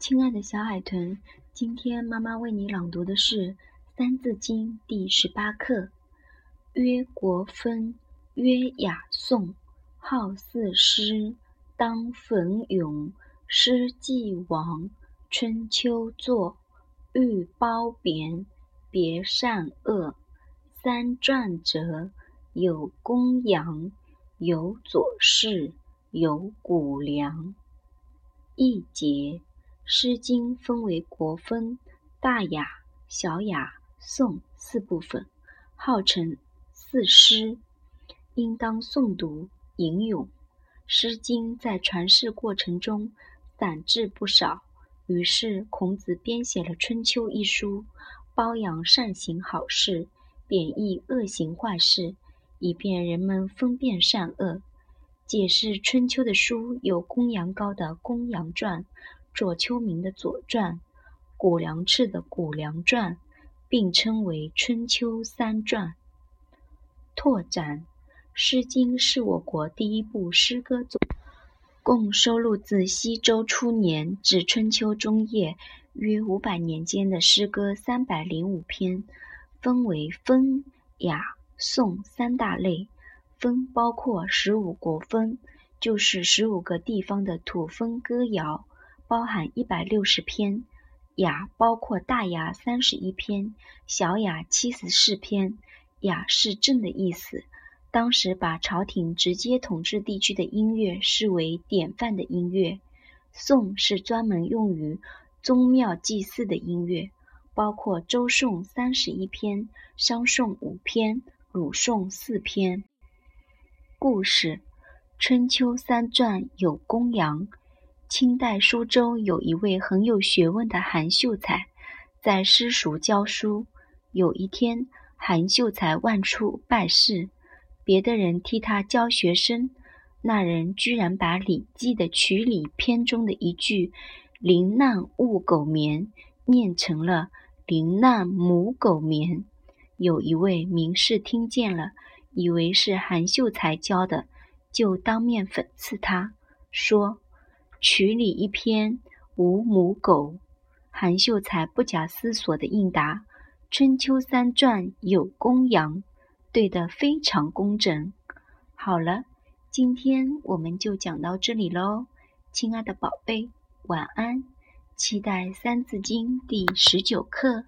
亲爱的小海豚，今天妈妈为你朗读的是《三字经》第十八课：曰国风，曰雅颂，好四诗，当奋咏。诗既亡，春秋作，欲褒贬，别善恶。三传者，有公羊，有左氏，有谷梁。译节。《诗经》分为国风、大雅、小雅、颂四部分，号称四诗，应当诵读吟咏。《诗经》在传世过程中散字不少，于是孔子编写了《春秋》一书，褒扬善行好事，贬义恶行坏事，以便人们分辨善恶。解释《春秋》的书有公羊高的《公羊传》。左丘明的《左传》，谷梁赤的《谷梁传》，并称为《春秋三传》。拓展，《诗经》是我国第一部诗歌总，共收录自西周初年至春秋中叶约五百年间的诗歌三百零五篇，分为风、雅、颂三大类。风包括十五国风，就是十五个地方的土风歌谣。包含一百六十篇，雅包括大雅三十一篇，小雅七十四篇。雅是正的意思，当时把朝廷直接统治地区的音乐视为典范的音乐。颂是专门用于宗庙祭祀的音乐，包括周颂三十一篇，商颂五篇，鲁颂四篇。故事：春秋三传有公羊。清代苏州有一位很有学问的韩秀才，在私塾教书。有一天，韩秀才外出办事，别的人替他教学生，那人居然把《礼记》的曲礼篇中的一句“临难勿苟眠”念成了“临难母苟眠”。有一位名士听见了，以为是韩秀才教的，就当面讽刺他，说。曲里一篇无母狗，韩秀才不假思索地应答：“春秋三传有公羊，对得非常工整。”好了，今天我们就讲到这里喽，亲爱的宝贝，晚安，期待《三字经》第十九课。